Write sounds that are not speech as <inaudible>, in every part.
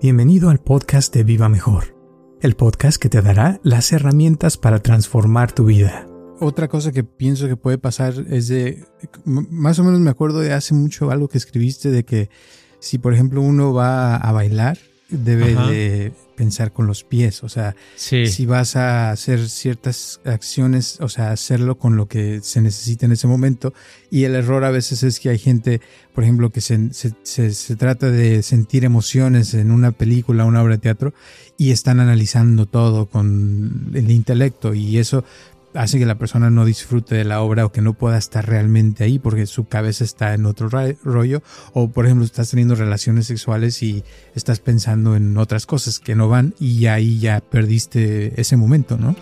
Bienvenido al podcast de Viva Mejor, el podcast que te dará las herramientas para transformar tu vida. Otra cosa que pienso que puede pasar es de, más o menos me acuerdo de hace mucho algo que escribiste de que si por ejemplo uno va a bailar, debe de pensar con los pies, o sea, si vas a hacer ciertas acciones, o sea, hacerlo con lo que se necesita en ese momento. Y el error a veces es que hay gente, por ejemplo, que se, se, se, trata de sentir emociones en una película, una obra de teatro, y están analizando todo con el intelecto, y eso hace que la persona no disfrute de la obra o que no pueda estar realmente ahí porque su cabeza está en otro rollo o por ejemplo estás teniendo relaciones sexuales y estás pensando en otras cosas que no van y ahí ya perdiste ese momento, ¿no?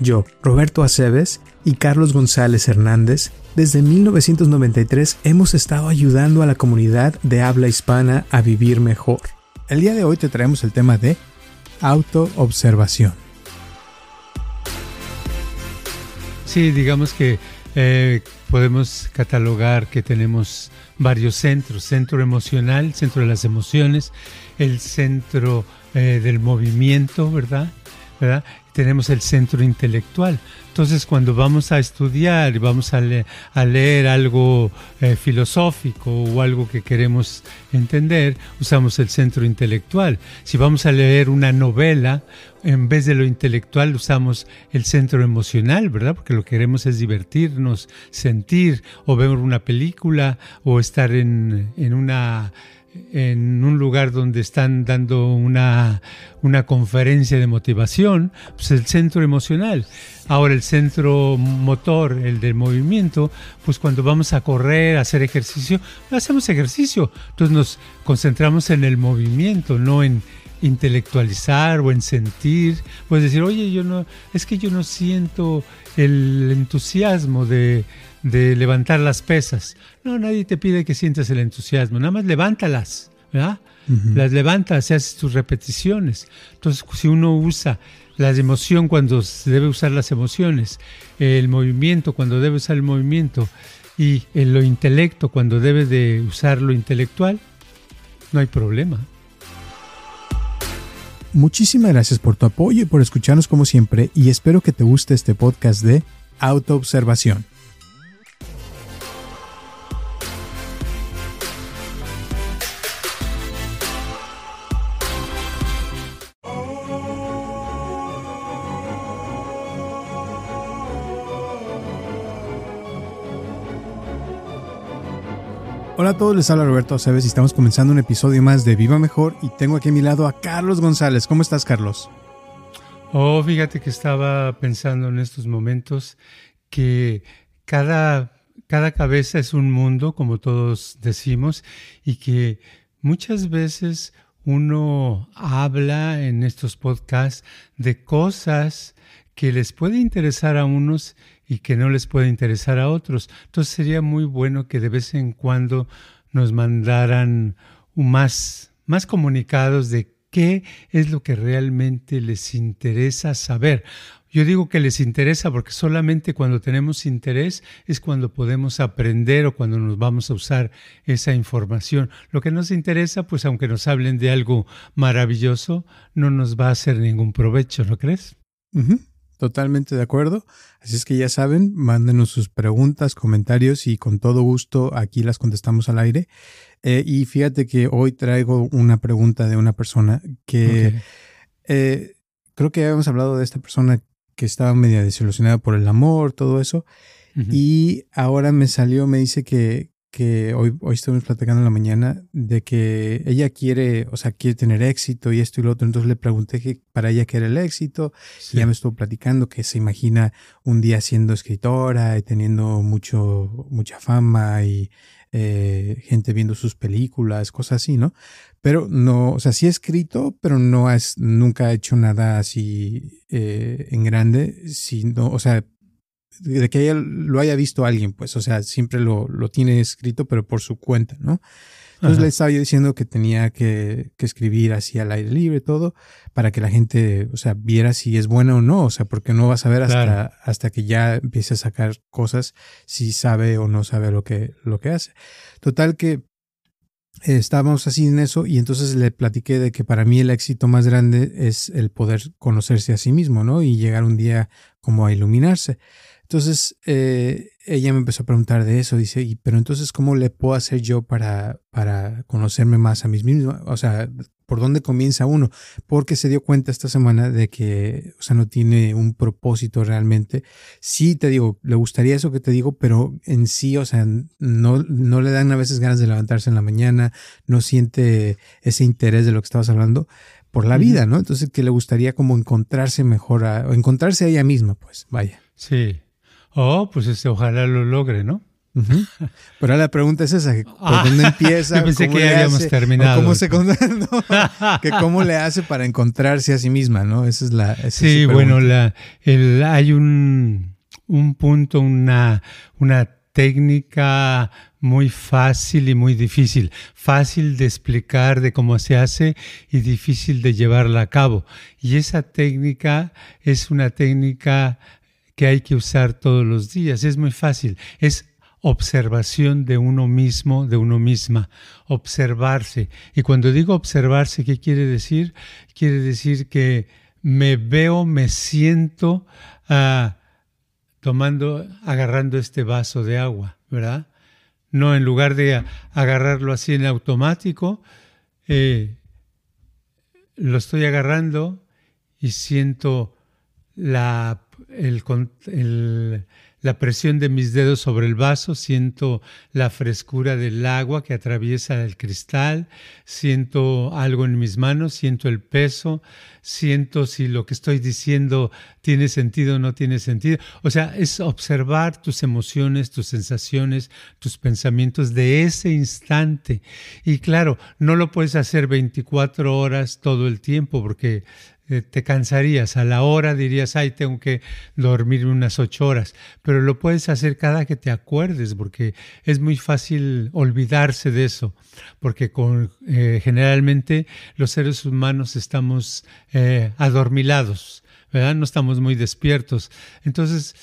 Yo, Roberto Aceves y Carlos González Hernández, desde 1993 hemos estado ayudando a la comunidad de habla hispana a vivir mejor. El día de hoy te traemos el tema de autoobservación. Sí, digamos que eh, podemos catalogar que tenemos varios centros, centro emocional, centro de las emociones, el centro eh, del movimiento, ¿verdad? ¿verdad? Tenemos el centro intelectual. Entonces, cuando vamos a estudiar y vamos a, leer algo eh, filosófico o algo que queremos entender, usamos el centro intelectual. Si vamos a leer una novela, en vez de lo intelectual usamos el centro emocional, ¿verdad? Porque lo que queremos es divertirnos, sentir, o ver una película, o estar en, en una en un lugar donde están dando una, una conferencia de motivación, pues el centro emocional. Ahora el centro motor, el del movimiento, pues cuando vamos a correr, a hacer ejercicio, hacemos ejercicio. Entonces nos concentramos en el movimiento, no en intelectualizar o en sentir. Puedes decir, oye, yo no, es que yo no siento el entusiasmo de, de levantar las pesas. No, nadie te pide que sientas el entusiasmo, nada más levántalas, ¿verdad? Las levantas y haces tus repeticiones. Entonces, si uno usa la emoción cuando se debe usar las emociones, el movimiento cuando debe usar el movimiento y el, lo intelecto cuando debe de usar lo intelectual, no hay problema. Muchísimas gracias por tu apoyo y por escucharnos como siempre y espero que te guste este podcast de autoobservación. Hola a todos, les habla Roberto Aceves y estamos comenzando un episodio más de Viva Mejor y tengo aquí a mi lado a Carlos González. ¿Cómo estás, Carlos? Oh, fíjate que estaba pensando en estos momentos que cada, cada cabeza es un mundo, como todos decimos, y que muchas veces uno habla en estos podcasts de cosas que les puede interesar a unos y que no les puede interesar a otros. Entonces sería muy bueno que de vez en cuando nos mandaran más, más comunicados de qué es lo que realmente les interesa saber. Yo digo que les interesa porque solamente cuando tenemos interés es cuando podemos aprender o cuando nos vamos a usar esa información. Lo que nos interesa, pues aunque nos hablen de algo maravilloso, no nos va a hacer ningún provecho, ¿no crees? Totalmente de acuerdo. Así es que ya saben, mándenos sus preguntas, comentarios y con todo gusto aquí las contestamos al aire. Eh, y fíjate que hoy traigo una pregunta de una persona que eh, creo que habíamos hablado de esta persona que estaba media desilusionada por el amor, todo eso. Y ahora me salió, me dice que, que hoy, hoy estuvimos platicando en la mañana de que ella quiere, o sea, quiere tener éxito y esto y lo otro. Entonces le pregunté que para ella qué era el éxito. Y ella me estuvo platicando que se imagina un día siendo escritora y teniendo mucho, mucha fama y eh, gente viendo sus películas, cosas así, ¿no? Pero no, o sea, sí ha escrito, pero no es, nunca ha hecho nada así eh, en grande, sino, o sea, de que ella lo haya visto alguien, pues, o sea, siempre lo, lo tiene escrito, pero por su cuenta, ¿no? Entonces le estaba yo diciendo que tenía que, que, escribir así al aire libre todo para que la gente, o sea, viera si es buena o no, o sea, porque no vas a ver hasta, hasta que ya empiece a sacar cosas si sabe o no sabe lo que, lo que hace. Total que estábamos así en eso y entonces le platiqué de que para mí el éxito más grande es el poder conocerse a sí mismo, ¿no? Y llegar un día como a iluminarse. Entonces, eh, ella me empezó a preguntar de eso, dice, ¿y pero entonces cómo le puedo hacer yo para, para conocerme más a mí mismo? O sea, ¿por dónde comienza uno? Porque se dio cuenta esta semana de que, o sea, no tiene un propósito realmente. Sí, te digo, le gustaría eso que te digo, pero en sí, o sea, no, no le dan a veces ganas de levantarse en la mañana, no siente ese interés de lo que estabas hablando por la vida, ¿no? Entonces, que le gustaría como encontrarse mejor, o encontrarse a ella misma, pues, vaya. Sí. Oh, pues este, ojalá lo logre, ¿no? Pero la pregunta es esa, ¿por ah, dónde empieza? <laughs> Yo pensé que ya habíamos terminado. Cómo, se, <laughs> que cómo le hace para encontrarse a sí misma, ¿no? Esa es la Sí, bueno, la, el, hay un, un punto, una, una técnica muy fácil y muy difícil. Fácil de explicar de cómo se hace y difícil de llevarla a cabo. Y esa técnica es una técnica que hay que usar todos los días. Es muy fácil. Es observación de uno mismo, de uno misma, observarse. Y cuando digo observarse, ¿qué quiere decir? Quiere decir que me veo, me siento ah, tomando, agarrando este vaso de agua, ¿verdad? No en lugar de agarrarlo así en automático, eh, lo estoy agarrando y siento la la presión de mis dedos sobre el vaso, siento la frescura del agua que atraviesa el cristal, siento algo en mis manos, siento el peso, siento si lo que estoy diciendo tiene sentido o no tiene sentido. O sea, es observar tus emociones, tus sensaciones, tus pensamientos de ese instante. Y claro, no lo puedes hacer 24 horas todo el tiempo porque eh, te cansarías. A la hora dirías, ay, tengo que dormir unas ocho horas. Pero lo puedes hacer cada que te acuerdes, porque es muy fácil olvidarse de eso. Porque con, eh, generalmente los seres humanos estamos eh, adormilados. ¿verdad? No estamos muy despiertos. Entonces,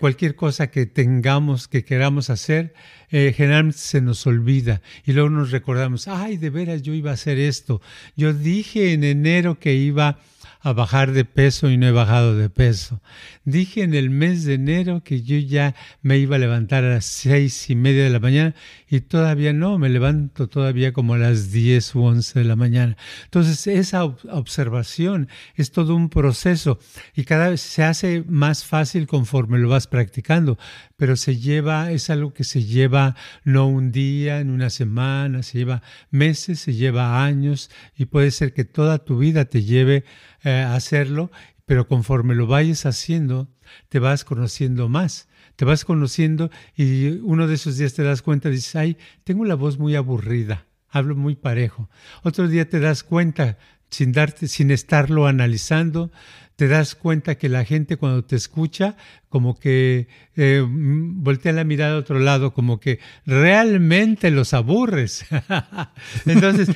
cualquier cosa que tengamos, que queramos hacer, generalmente se nos olvida y luego nos recordamos, ay, de veras yo iba a hacer esto. Yo dije en enero que iba a bajar de peso y no he bajado de peso. Dije en el mes de enero que yo ya me iba a levantar a las seis y media de la mañana y todavía no, me levanto todavía como a las diez u once de la mañana. Entonces esa observación es todo un proceso y cada vez se hace más fácil conforme lo vas practicando, pero se lleva, es algo que se lleva no un día, en una semana, se lleva meses, se lleva años y puede ser que toda tu vida te lleve eh, hacerlo, pero conforme lo vayas haciendo, te vas conociendo más. Te vas conociendo y uno de esos días te das cuenta, dices, ay, tengo la voz muy aburrida, hablo muy parejo. Otro día te das cuenta, sin, darte, sin estarlo analizando, te das cuenta que la gente cuando te escucha, como que eh, voltea la mirada a otro lado, como que realmente los aburres. <laughs> Entonces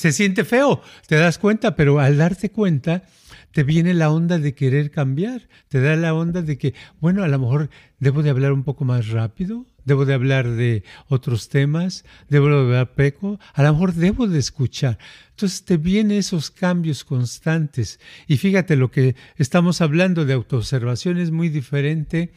se siente feo, te das cuenta, pero al darte cuenta, te viene la onda de querer cambiar, te da la onda de que, bueno, a lo mejor debo de hablar un poco más rápido, debo de hablar de otros temas, debo de hablar peco, a lo mejor debo de escuchar. Entonces te vienen esos cambios constantes. Y fíjate, lo que estamos hablando de autoobservación es muy diferente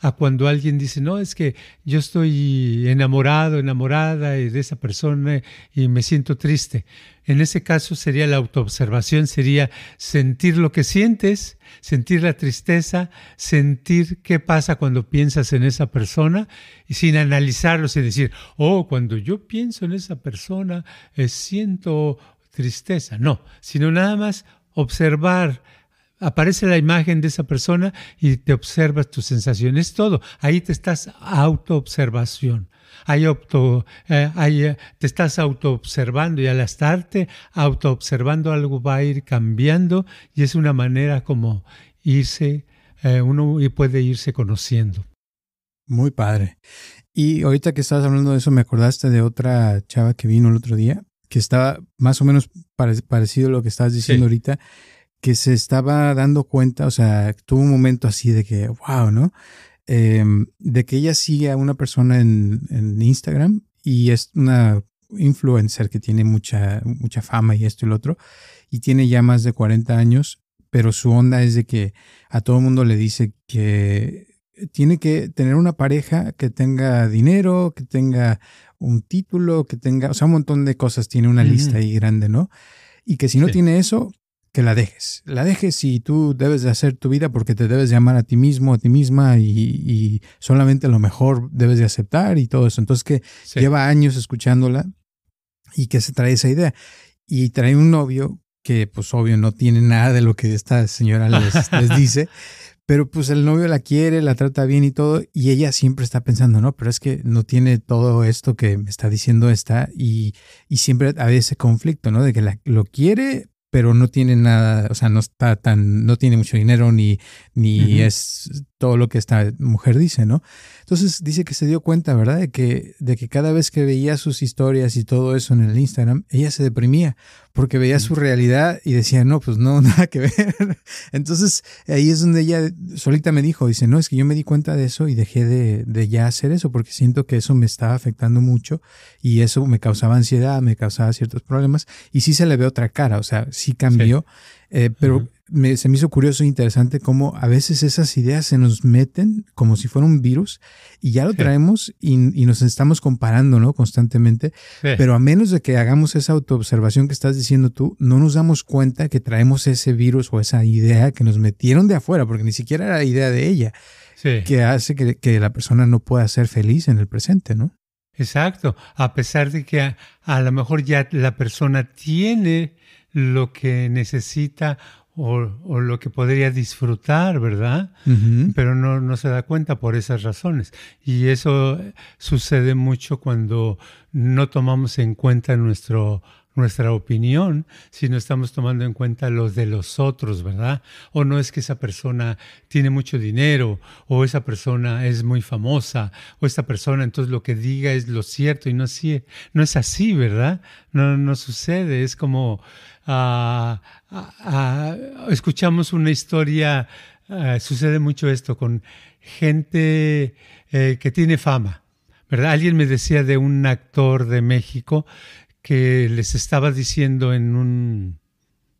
a cuando alguien dice, no, es que yo estoy enamorado, enamorada de esa persona y me siento triste. En ese caso sería la autoobservación, sería sentir lo que sientes, sentir la tristeza, sentir qué pasa cuando piensas en esa persona y sin analizarlo, sin decir, oh, cuando yo pienso en esa persona eh, siento tristeza. No, sino nada más observar aparece la imagen de esa persona y te observas tus sensaciones, todo. Ahí te estás autoobservación. Ahí, auto, eh, ahí eh, te estás autoobservando y al estarte autoobservando algo va a ir cambiando y es una manera como irse, eh, uno puede irse conociendo. Muy padre. Y ahorita que estabas hablando de eso, me acordaste de otra chava que vino el otro día, que estaba más o menos parecido a lo que estabas diciendo ahorita que se estaba dando cuenta, o sea, tuvo un momento así de que, wow, ¿no? Em, de que ella sigue a una persona en, Instagram y es una influencer que tiene mucha, mucha fama y esto y lo otro, y tiene ya más de 40 años, pero su onda es de que a todo el mundo le dice que tiene que tener una pareja que tenga dinero, que tenga un título, que tenga, o sea, un montón de cosas, tiene una lista ahí grande, ¿no? Y que si no tiene eso, que la dejes. La dejes y tú debes de hacer tu vida porque te debes de amar a ti mismo, a ti misma y, solamente lo mejor debes de aceptar y todo eso. Entonces que lleva años escuchándola y que se trae esa idea. Y trae un novio que pues obvio no tiene nada de lo que esta señora les, <laughs> les dice, pero pues el novio la quiere, la trata bien y todo, y ella siempre está pensando, no, pero es que no tiene todo esto que me está diciendo esta, y, y siempre hay ese conflicto, ¿no? De que la, lo quiere, pero no tiene nada, o sea, no está tan, no tiene mucho dinero ni, ni es todo lo que esta mujer dice, ¿no? Entonces dice que se dio cuenta, ¿verdad? De que, de que cada vez que veía sus historias y todo eso en el Instagram, ella se deprimía porque veía su realidad y decía, no, pues no, <laughs> nada que ver. Entonces ahí es donde ella solita me dijo, dice, no, es que yo me di cuenta de eso y dejé de, de ya hacer eso porque siento que eso me estaba afectando mucho y eso me causaba ansiedad, me causaba ciertos problemas y sí se le ve otra cara, o sea, sí cambió, eh, pero se me hizo curioso e interesante cómo a veces esas ideas se nos meten como si fuera un virus y ya lo traemos y, nos estamos comparando, ¿no? Constantemente. Pero a menos de que hagamos esa autoobservación que estás diciendo tú, no nos damos cuenta que traemos ese virus o esa idea que nos metieron de afuera, porque ni siquiera era la idea de ella, que hace que, la persona no pueda ser feliz en el presente, ¿no? Exacto, a pesar de que a lo mejor ya la persona tiene lo que necesita o, lo que podría disfrutar, ¿verdad? Pero no, no, se da cuenta por esas razones. Y eso sucede mucho cuando no tomamos en cuenta nuestro, nuestra opinión, sino estamos tomando en cuenta los de los otros, ¿verdad? O no es que esa persona tiene mucho dinero, o esa persona es muy famosa, o esta persona entonces lo que diga es lo cierto y no, no es así, ¿verdad? No, no sucede, es como escuchamos una historia, sucede mucho esto con gente eh, que tiene fama. ¿verdad? Alguien me decía de un actor de México que les estaba diciendo en un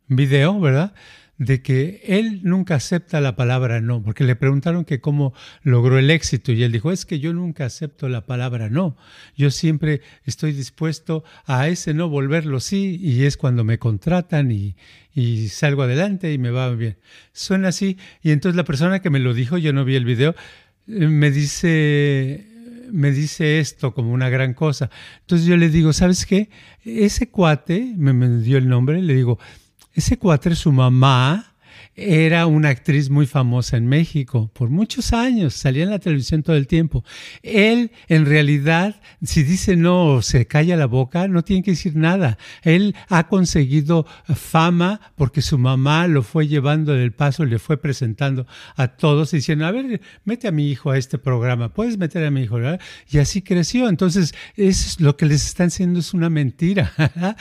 video, ¿verdad? de que él nunca acepta la palabra no, porque le preguntaron que cómo logró el éxito y él dijo, es que yo nunca acepto la palabra no, yo siempre estoy dispuesto a ese no volverlo sí y es cuando me contratan y, y salgo adelante y me va bien. Suena así y entonces la persona que me lo dijo, yo no vi el video, eh, me dice me dice esto como una gran cosa. Entonces yo le digo, ¿sabes qué? Ese cuate, me, dio el nombre, le digo, ese cuatre, su mamá, era una actriz muy famosa en México por muchos años, salía en la televisión todo el tiempo. Él, en realidad, si dice no o se calla la boca, no tiene que decir nada. Él ha conseguido fama porque su mamá lo fue llevando del paso, le fue presentando a todos diciendo, a ver, mete a mi hijo a este programa, puedes meter a mi hijo. Y así creció. Entonces, es lo que les están haciendo es una mentira,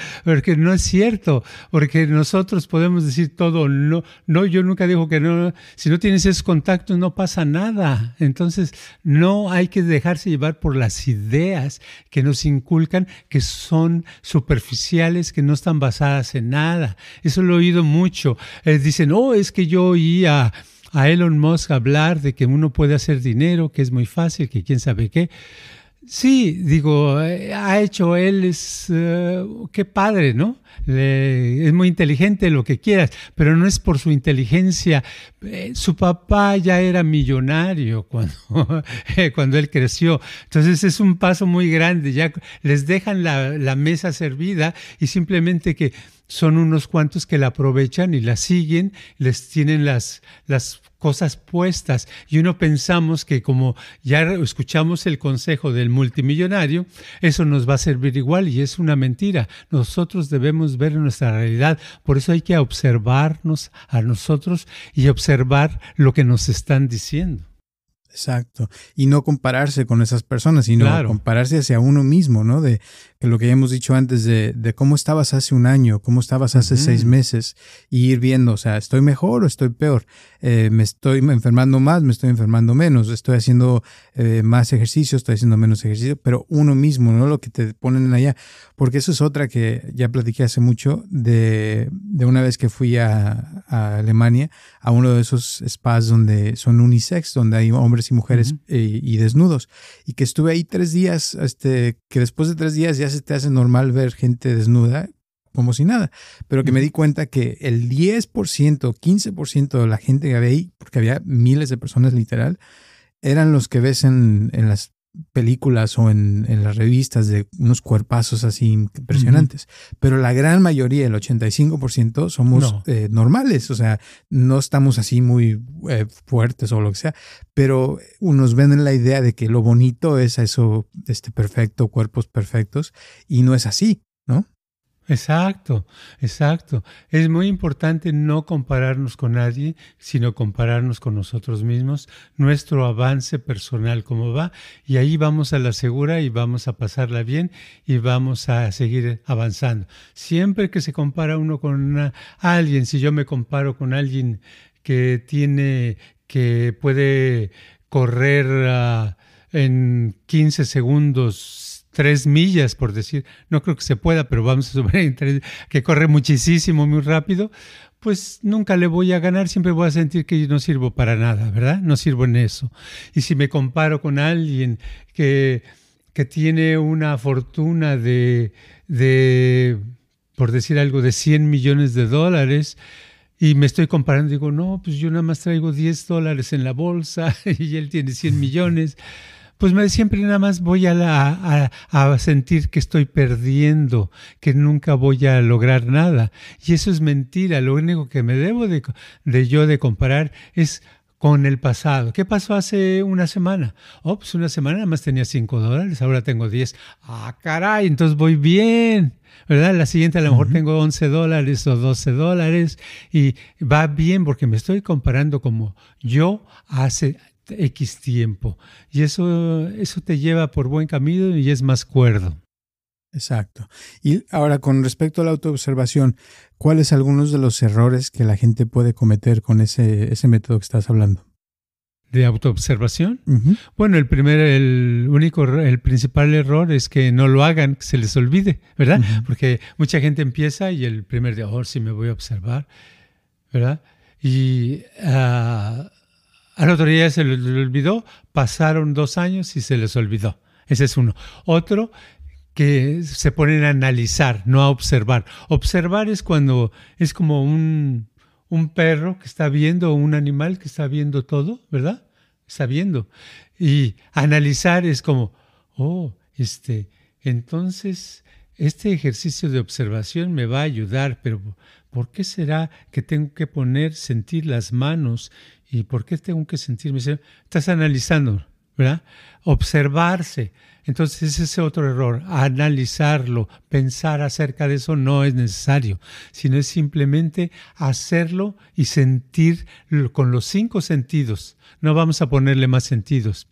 <laughs> porque no es cierto, porque nosotros podemos decir todo no, no yo nunca digo que no, si no tienes esos contactos no pasa nada. Entonces, no hay que dejarse llevar por las ideas que nos inculcan, que son superficiales, que no están basadas en nada. Eso lo he oído mucho. Eh, dicen, oh, es que yo oía a Elon Musk hablar de que uno puede hacer dinero, que es muy fácil, que quién sabe qué. Sí, digo, eh, ha hecho él, es, eh, qué padre, ¿no? es muy inteligente, lo que quieras, pero no es por su inteligencia. Eh, su papá ya era millonario <laughs> cuando, cuando él creció. Entonces es un paso muy grande, ya les dejan la mesa servida y simplemente que son unos cuantos que la aprovechan y la siguen, les tienen las, las cosas puestas y uno pensamos que como ya escuchamos el consejo del multimillonario, eso nos va a servir igual y es una mentira. Nosotros debemos ver nuestra realidad, por eso hay que observarnos a nosotros y observar lo que nos están diciendo. Exacto. Y no compararse con esas personas, sino compararse hacia uno mismo, ¿no? De que lo que ya hemos dicho antes de, de cómo estabas hace un año, cómo estabas hace seis meses, y ir viendo, o sea, ¿estoy mejor o estoy peor? Eh, ¿Me estoy enfermando más, me estoy enfermando menos? ¿Estoy haciendo eh, más ejercicio, estoy haciendo menos ejercicio? Pero uno mismo, ¿no? Lo que te ponen allá. Porque eso es otra que ya platiqué hace mucho de, de una vez que fui a, a, Alemania, a uno de esos spas donde son unisex, donde hay hombres y mujeres y, y desnudos. Y que estuve ahí tres días, este, que después de tres días ya se te hace normal ver gente desnuda como si nada, pero que me di cuenta que el 10%, 15% de la gente que había ahí, porque había miles de personas literal, eran los que ves en, las películas o en, las revistas de unos cuerpazos así impresionantes. Pero la gran mayoría, el 85%, somos eh, normales, o sea, no estamos así muy eh, fuertes o lo que sea, pero nos ven la idea de que lo bonito es eso, este perfecto, cuerpos perfectos, y no es así. Exacto, exacto. Es muy importante no compararnos con nadie, sino compararnos con nosotros mismos, nuestro avance personal, cómo va, y ahí vamos a la segura y vamos a pasarla bien y vamos a seguir avanzando. Siempre que se compara uno con alguien, si yo me comparo con alguien que tiene, que puede correr ah, en 15 segundos tres millas, por decir, no creo que se pueda, pero vamos a suponer que corre muchísimo, muy rápido, pues nunca le voy a ganar, siempre voy a sentir que no sirvo para nada, ¿verdad? No sirvo en eso. Y si me comparo con alguien que, que tiene una fortuna de, de, por decir algo, de 100 millones de dólares, y me estoy comparando, digo, no, pues yo nada más traigo 10 dólares en la bolsa <laughs> y él tiene 100 millones pues me, siempre nada más voy a, a, sentir que estoy perdiendo, que nunca voy a lograr nada. Y eso es mentira. Lo único que me debo de, de yo de comparar es con el pasado. ¿Qué pasó hace una semana? Oh, pues una semana nada más tenía 5 dólares, ahora tengo 10. Ah, caray, entonces voy bien. ¿verdad? La siguiente a lo mejor tengo 11 dólares o 12 dólares y va bien porque me estoy comparando como yo hace X tiempo. Y eso, eso te lleva por buen camino y es más cuerdo. Exacto. Y ahora, con respecto a la autoobservación, ¿cuáles algunos de los errores que la gente puede cometer con ese, ese método que estás hablando? ¿De autoobservación? Bueno, el primer, el único, el principal error es que no lo hagan, que se les olvide, ¿verdad? Porque mucha gente empieza y el primer día, oh, sí me voy a observar, ¿verdad? Y uh, al otro día se les olvidó, pasaron dos años y se les olvidó. Ese es uno. Otro, que se ponen a analizar, no a observar. Observar es cuando es como un, un perro que está viendo, un animal que está viendo todo, ¿verdad? Está viendo. Y analizar es como, oh, este, entonces este ejercicio de observación me va a ayudar, pero ¿por qué será que tengo que poner, sentir las manos ¿Y por qué tengo que sentirme? Estás analizando, ¿verdad? Observarse. Entonces ese es otro error. Analizarlo, pensar acerca de eso no es necesario, sino es simplemente hacerlo y sentir con los cinco sentidos. No vamos a ponerle más sentidos.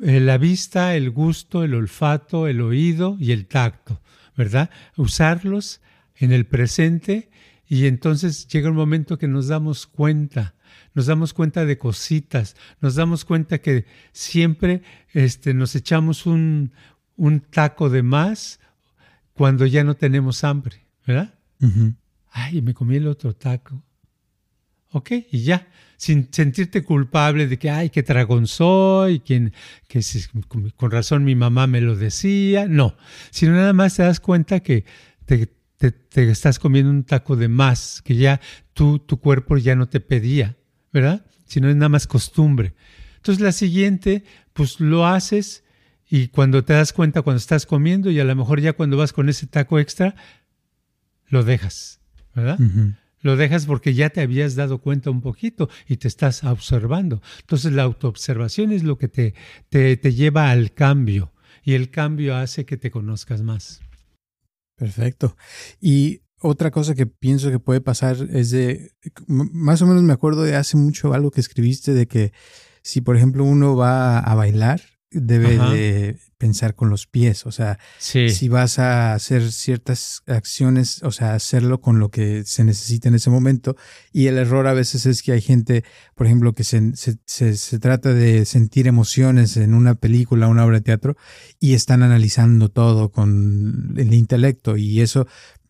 Eh, la vista, el gusto, el olfato, el oído y el tacto, ¿verdad? Usarlos en el presente Y entonces llega un momento que nos damos cuenta, nos damos cuenta de cositas, nos damos cuenta que siempre este, nos echamos un, un taco de más cuando ya no tenemos hambre, ¿verdad? Ay, me comí el otro taco. Ok, y ya, sin sentirte culpable de que, ay, qué tragón soy, que, que con razón mi mamá me lo decía. No, sino nada más te das cuenta que te, te, estás comiendo un taco de más, que ya tú, tu cuerpo ya no te pedía, ¿verdad? Sino es nada más costumbre. Entonces la siguiente, pues lo haces y cuando te das cuenta cuando estás comiendo y a lo mejor ya cuando vas con ese taco extra, lo dejas, ¿verdad? Lo dejas porque ya te habías dado cuenta un poquito y te estás observando. Entonces la autoobservación es lo que te, te, te lleva al cambio y el cambio hace que te conozcas más. Perfecto. Y otra cosa que pienso que puede pasar es de, más o menos me acuerdo de hace mucho algo que escribiste de que si por ejemplo uno va a bailar debe de pensar con los pies, o sea, si vas a hacer ciertas acciones, o sea, hacerlo con lo que se necesita en ese momento. Y el error a veces es que hay gente, por ejemplo, que se, se, se, trata de sentir emociones en una película, una obra de teatro, y están analizando todo con el intelecto, y eso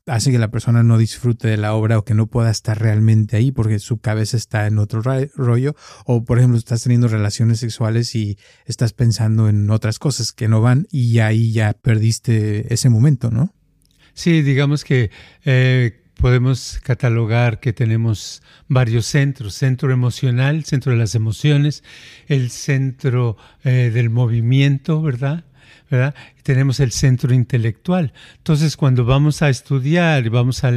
hace que la persona no disfrute de la obra o que no pueda estar realmente ahí porque su cabeza está en otro rollo o por ejemplo estás teniendo relaciones sexuales y estás pensando en otras cosas que no van y ahí ya perdiste ese momento, ¿no? Sí, digamos que eh, podemos catalogar que tenemos varios centros, centro emocional, centro de las emociones, el centro eh, del movimiento, ¿verdad? Tenemos el centro intelectual. Entonces, cuando vamos a estudiar y vamos a,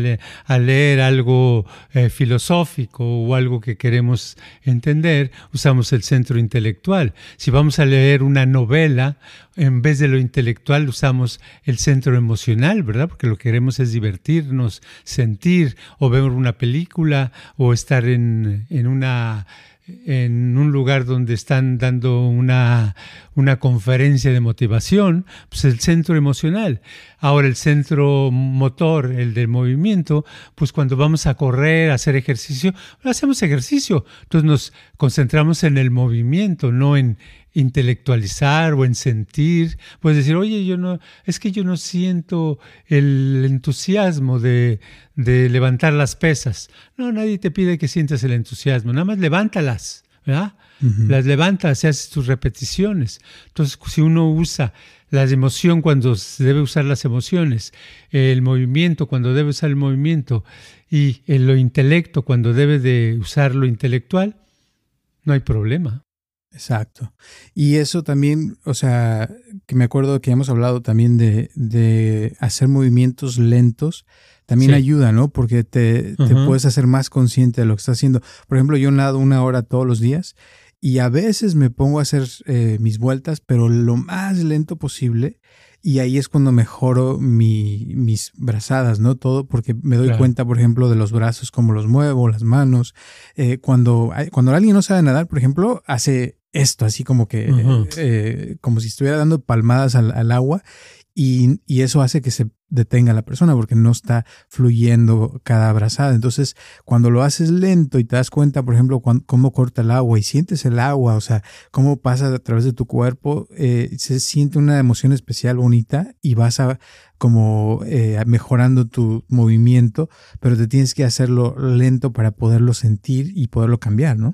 a leer algo eh, filosófico o algo que queremos entender, usamos el centro intelectual. Si vamos a leer una novela, en vez de lo intelectual, usamos el centro emocional, ¿verdad? Porque lo que queremos es divertirnos, sentir, o ver una película, o estar en, en una en un lugar donde están dando una, una conferencia de motivación, pues el centro emocional. Ahora el centro motor, el del movimiento, pues cuando vamos a correr, a hacer ejercicio, hacemos ejercicio. Entonces nos concentramos en el movimiento, no en intelectualizar o en sentir. Puedes decir, oye, yo no, es que yo no siento el entusiasmo de, de levantar las pesas. No, nadie te pide que sientas el entusiasmo, nada más levántalas, ¿verdad? Las levantas y haces tus repeticiones. Entonces, si uno usa la emoción cuando se debe usar las emociones, el movimiento cuando debe usar el movimiento y el, lo intelecto cuando debe de usar lo intelectual, no hay problema. Exacto. Y eso también, o sea, que me acuerdo que hemos hablado también de, de hacer movimientos lentos, también ayuda, ¿no? Porque te, te, puedes hacer más consciente de lo que estás haciendo. Por ejemplo, yo nado una hora todos los días y a veces me pongo a hacer eh, mis vueltas, pero lo más lento posible. Y ahí es cuando mejoro mi, mis brazadas, ¿no? Todo porque me doy cuenta, por ejemplo, de los brazos, cómo los muevo, las manos. Eh, cuando, cuando alguien no sabe nadar, por ejemplo, hace esto, así como que, eh, como si estuviera dando palmadas al, al agua y, y, eso hace que se detenga la persona porque no está fluyendo cada abrazada. Entonces, cuando lo haces lento y te das cuenta, por ejemplo, cómo corta el agua y sientes el agua, o sea, cómo pasa a través de tu cuerpo, eh, se siente una emoción especial bonita y vas a como eh, mejorando tu movimiento, pero te tienes que hacerlo lento para poderlo sentir y poderlo cambiar, ¿no?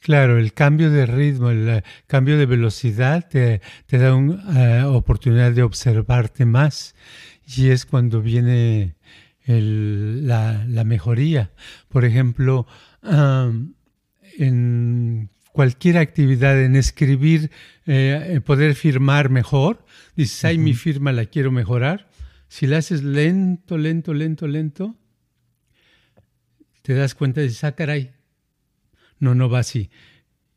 Claro, el cambio de ritmo, el uh, cambio de velocidad te, te da una uh, oportunidad de observarte más y es cuando viene el, la, la, mejoría. Por ejemplo, um, en cualquier actividad, en escribir, eh, poder firmar mejor, dices, ay, uh -huh. mi firma la quiero mejorar. Si la haces lento, lento, lento, lento, te das cuenta de, ah, caray, no, no va así.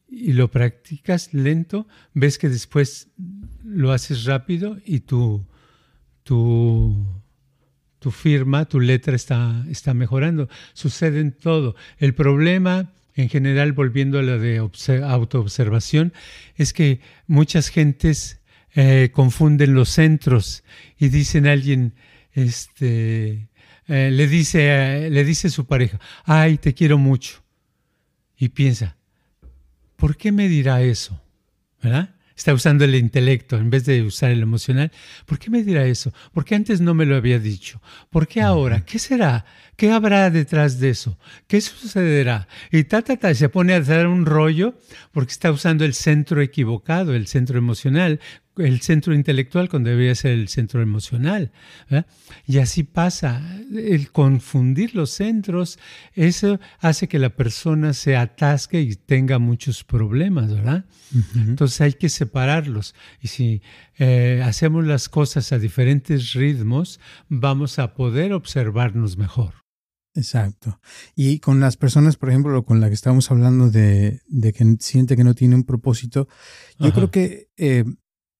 Y lo practicas lento, ves que después lo haces rápido y tu, tu, tu firma, tu letra está, está mejorando. Sucede en todo. El problema, en general, volviendo a la de autoobservación, es que muchas gentes eh, confunden los centros y dicen a alguien, este, eh, le, dice, eh, le dice a su pareja, ay, te quiero mucho. Y piensa, ¿por qué me dirá eso? ¿Verdad? Está usando el intelecto en vez de usar el emocional. ¿Por qué me dirá eso? ¿Por qué antes no me lo había dicho? ¿Por qué ahora? ¿Qué será? ¿Qué habrá detrás de eso? ¿Qué sucederá? Y ta, ta, ta, se pone a dar un rollo porque está usando el centro equivocado, el centro emocional, el centro intelectual cuando debería ser el centro emocional. ¿verdad? Y así pasa. El confundir los centros, eso hace que la persona se atasque y tenga muchos problemas, ¿verdad? Uh -huh. Entonces hay que separarlos. Y si eh, hacemos las cosas a diferentes ritmos, vamos a poder observarnos mejor. Exacto. Y con las personas, por ejemplo, con la que estamos hablando de, de que siente que no tiene un propósito, yo Ajá. creo que eh,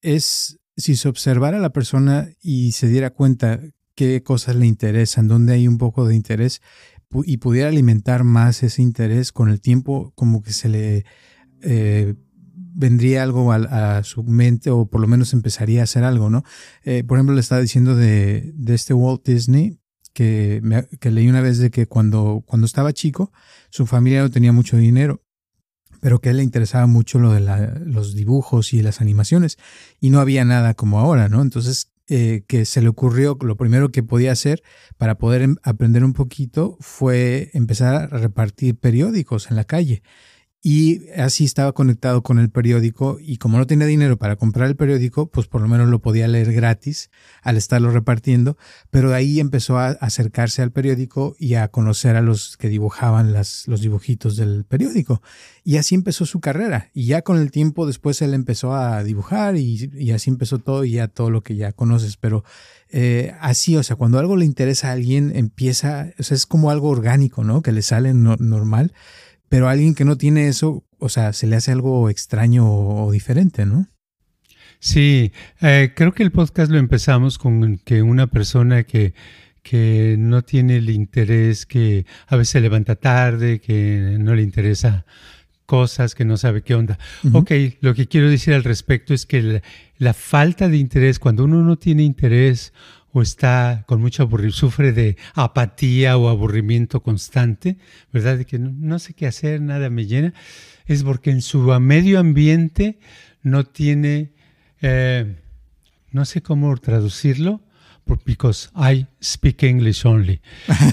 es si se observara a la persona y se diera cuenta qué cosas le interesan, dónde hay un poco de interés y pudiera alimentar más ese interés con el tiempo, como que se le eh, vendría algo a, a, su mente o por lo menos empezaría a hacer algo, ¿no? Eh, por ejemplo, le estaba diciendo de, de este Walt Disney que, que leí una vez de que cuando, cuando estaba chico, su familia no tenía mucho dinero pero que a él le interesaba mucho lo de los dibujos y las animaciones y no había nada como ahora, ¿no? Entonces, eh, que se le ocurrió, lo primero que podía hacer para poder em, aprender un poquito fue empezar a repartir periódicos en la calle. Y así estaba conectado con el periódico y como no tenía dinero para comprar el periódico, pues por lo menos lo podía leer gratis al estarlo repartiendo, pero ahí empezó a acercarse al periódico y a conocer a los que dibujaban los dibujitos del periódico. Y así empezó su carrera. Y ya con el tiempo después él empezó a dibujar y, así empezó todo y ya todo lo que ya conoces. Pero eh, así, o sea, cuando algo le interesa a alguien, empieza, o sea, es como algo orgánico, ¿no? Que le sale no, normal pero a alguien que no tiene eso, o sea, se le hace algo extraño o, diferente, ¿no? Sí, eh, creo que el podcast lo empezamos con que una persona que, que no tiene el interés, que a veces se levanta tarde, que no le interesa cosas, que no sabe qué onda. Uh -huh. Ok, lo que quiero decir al respecto es que la, la falta de interés, cuando uno no tiene interés o está con mucho aburrimiento, sufre de apatía o aburrimiento constante, ¿verdad? De que no, no, sé qué hacer, nada me llena, es porque en su medio ambiente no tiene, eh, no sé cómo traducirlo, because I speak English only.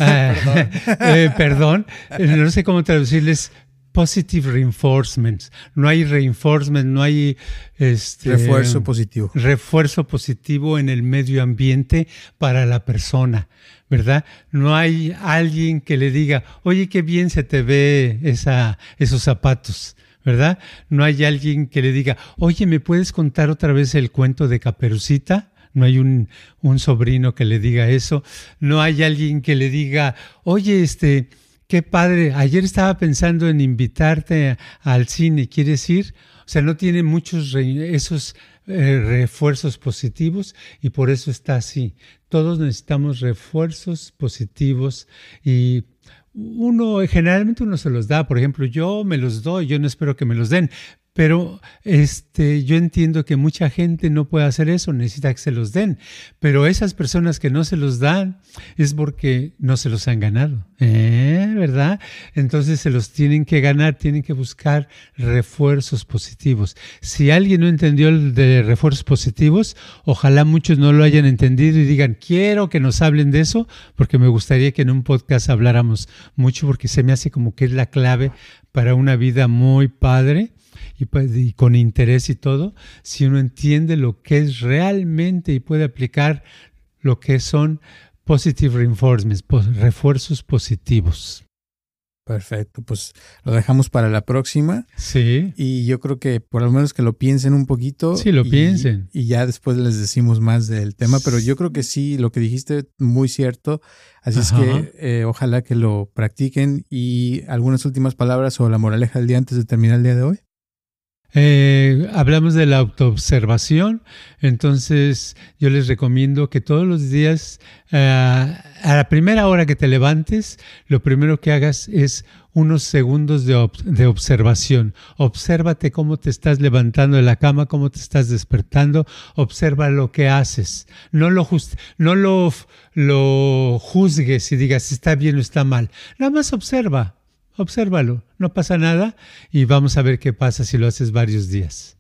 eh, <laughs> <laughs> eh, perdón, no sé cómo traducirles positive reinforcements. No hay reinforcement, no hay este, refuerzo positivo. Refuerzo positivo en el medio ambiente para la persona, ¿verdad? No hay alguien que le diga, oye, qué bien se te ve esa, esos zapatos. ¿Verdad? No hay alguien que le diga, oye, ¿me puedes contar otra vez el cuento de Caperucita? no hay un, un, sobrino que le diga eso, no hay alguien que le diga, oye, este, qué padre, ayer estaba pensando en invitarte al cine, ¿quieres ir? O sea, no tiene muchos esos eh, refuerzos positivos y por eso está así. Todos necesitamos refuerzos positivos y uno, generalmente uno se los da. Por ejemplo, yo me los doy, yo no espero que me los den, Pero este, yo entiendo que mucha gente no puede hacer eso, necesita que se los den. Pero esas personas que no se los dan es porque no se los han ganado, ¿eh? ¿verdad? Entonces se los tienen que ganar, tienen que buscar refuerzos positivos. Si alguien no entendió el de refuerzos positivos, ojalá muchos no lo hayan entendido y digan, quiero que nos hablen de eso, porque me gustaría que en un podcast habláramos mucho, porque se me hace como que es la clave para una vida muy padre pues, y, con interés y todo, si uno entiende lo que es realmente y puede aplicar lo que son positive reinforcements, refuerzos positivos. Perfecto, pues lo dejamos para la próxima. Sí. Y yo creo que por lo menos que lo piensen un poquito. Sí, lo piensen. Y ya después les decimos más del tema, pero yo creo que sí, lo que dijiste muy cierto. Así es que eh, ojalá que lo practiquen. Y algunas últimas palabras o la moraleja del día antes de terminar el día de hoy. Eh, hablamos de la autoobservación, entonces yo les recomiendo que todos los días, eh, a la primera hora que te levantes, lo primero que hagas es unos segundos de, observación. Obsérvate cómo te estás levantando de la cama, cómo te estás despertando, observa lo que haces. No lo, no lo, lo juzgues y digas está bien o está mal. Nada más observa obsérvalo, no pasa nada y vamos a ver qué pasa si lo haces varios días.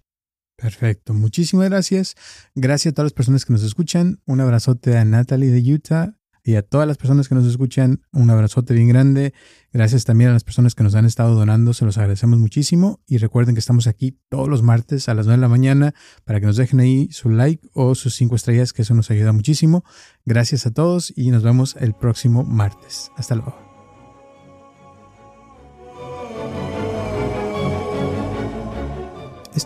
Perfecto, muchísimas gracias. Gracias a todas las personas que nos escuchan. Un abrazote a Natalie de Utah y a todas las personas que nos escuchan. Un abrazote bien grande. Gracias también a las personas que nos han estado donando, se los agradecemos muchísimo. Y recuerden que estamos aquí todos los martes a las 9 de la mañana para que nos dejen ahí su like o sus 5 estrellas, que eso nos ayuda muchísimo. Gracias a todos y nos vemos el próximo martes. Hasta luego.